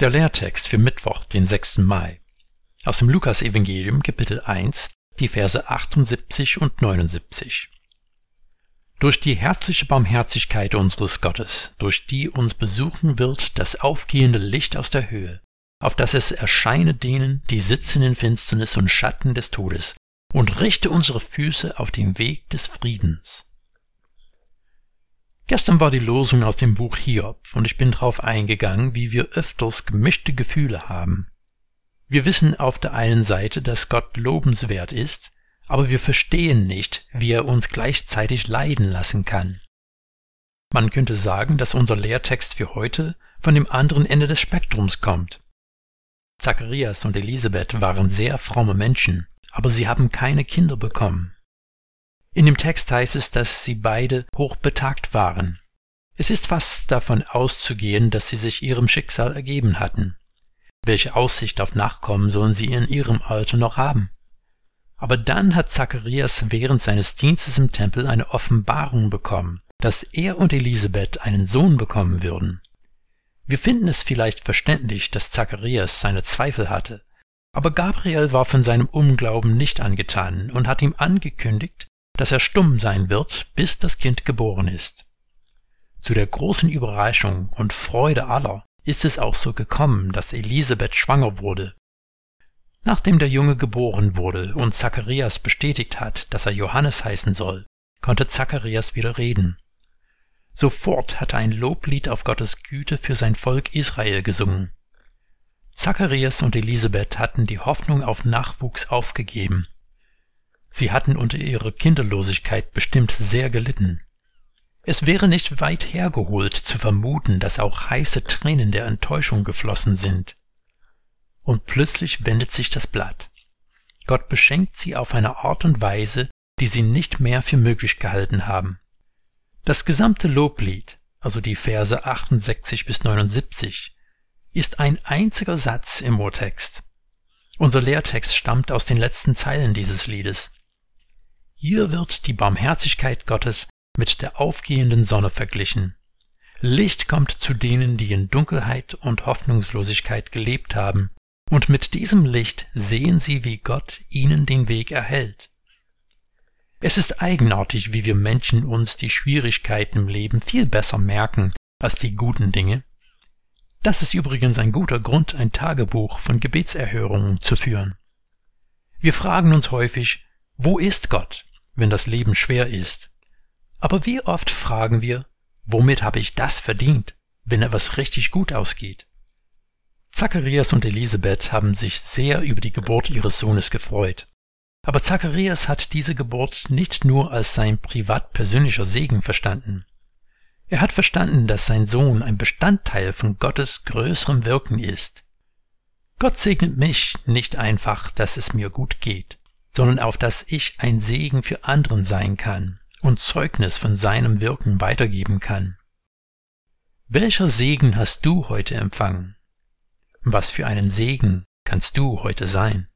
Der Lehrtext für Mittwoch, den 6. Mai. Aus dem Lukas-Evangelium, Kapitel 1, die Verse 78 und 79. Durch die herzliche Barmherzigkeit unseres Gottes, durch die uns besuchen wird das aufgehende Licht aus der Höhe, auf dass es erscheine denen, die sitzen in Finsternis und Schatten des Todes, und richte unsere Füße auf den Weg des Friedens. Gestern war die Losung aus dem Buch Hiob und ich bin darauf eingegangen, wie wir öfters gemischte Gefühle haben. Wir wissen auf der einen Seite, dass Gott lobenswert ist, aber wir verstehen nicht, wie er uns gleichzeitig leiden lassen kann. Man könnte sagen, dass unser Lehrtext für heute von dem anderen Ende des Spektrums kommt. Zacharias und Elisabeth waren sehr fromme Menschen, aber sie haben keine Kinder bekommen. In dem Text heißt es, dass sie beide hochbetagt waren. Es ist fast davon auszugehen, dass sie sich ihrem Schicksal ergeben hatten. Welche Aussicht auf Nachkommen sollen sie in ihrem Alter noch haben? Aber dann hat Zacharias während seines Dienstes im Tempel eine Offenbarung bekommen, dass er und Elisabeth einen Sohn bekommen würden. Wir finden es vielleicht verständlich, dass Zacharias seine Zweifel hatte, aber Gabriel war von seinem Unglauben nicht angetan und hat ihm angekündigt, dass er stumm sein wird, bis das Kind geboren ist. Zu der großen Überraschung und Freude aller ist es auch so gekommen, dass Elisabeth schwanger wurde. Nachdem der Junge geboren wurde und Zacharias bestätigt hat, dass er Johannes heißen soll, konnte Zacharias wieder reden. Sofort hat er ein Loblied auf Gottes Güte für sein Volk Israel gesungen. Zacharias und Elisabeth hatten die Hoffnung auf Nachwuchs aufgegeben Sie hatten unter ihrer Kinderlosigkeit bestimmt sehr gelitten. Es wäre nicht weit hergeholt zu vermuten, dass auch heiße Tränen der Enttäuschung geflossen sind. Und plötzlich wendet sich das Blatt. Gott beschenkt sie auf eine Art und Weise, die sie nicht mehr für möglich gehalten haben. Das gesamte Loblied, also die Verse 68 bis 79, ist ein einziger Satz im Urtext. Unser Lehrtext stammt aus den letzten Zeilen dieses Liedes. Hier wird die Barmherzigkeit Gottes mit der aufgehenden Sonne verglichen. Licht kommt zu denen, die in Dunkelheit und Hoffnungslosigkeit gelebt haben, und mit diesem Licht sehen sie, wie Gott ihnen den Weg erhält. Es ist eigenartig, wie wir Menschen uns die Schwierigkeiten im Leben viel besser merken als die guten Dinge. Das ist übrigens ein guter Grund, ein Tagebuch von Gebetserhörungen zu führen. Wir fragen uns häufig, wo ist Gott? wenn das Leben schwer ist. Aber wie oft fragen wir, womit habe ich das verdient, wenn etwas richtig gut ausgeht? Zacharias und Elisabeth haben sich sehr über die Geburt ihres Sohnes gefreut. Aber Zacharias hat diese Geburt nicht nur als sein privat persönlicher Segen verstanden. Er hat verstanden, dass sein Sohn ein Bestandteil von Gottes größerem Wirken ist. Gott segnet mich nicht einfach, dass es mir gut geht sondern auf dass ich ein Segen für anderen sein kann und Zeugnis von seinem Wirken weitergeben kann. Welcher Segen hast du heute empfangen? Was für einen Segen kannst du heute sein?